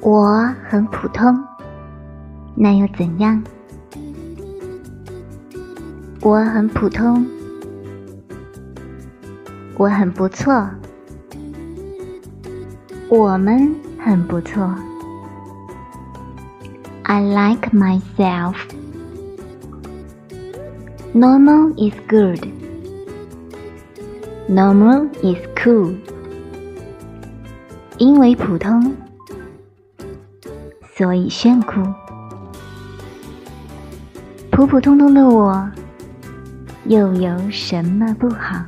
我很普通，那又怎样？我很普通，我很不错，我们很不错。I like myself. Normal is good. Normal is cool. 因为普通。所以炫酷，普普通通的我，又有什么不好？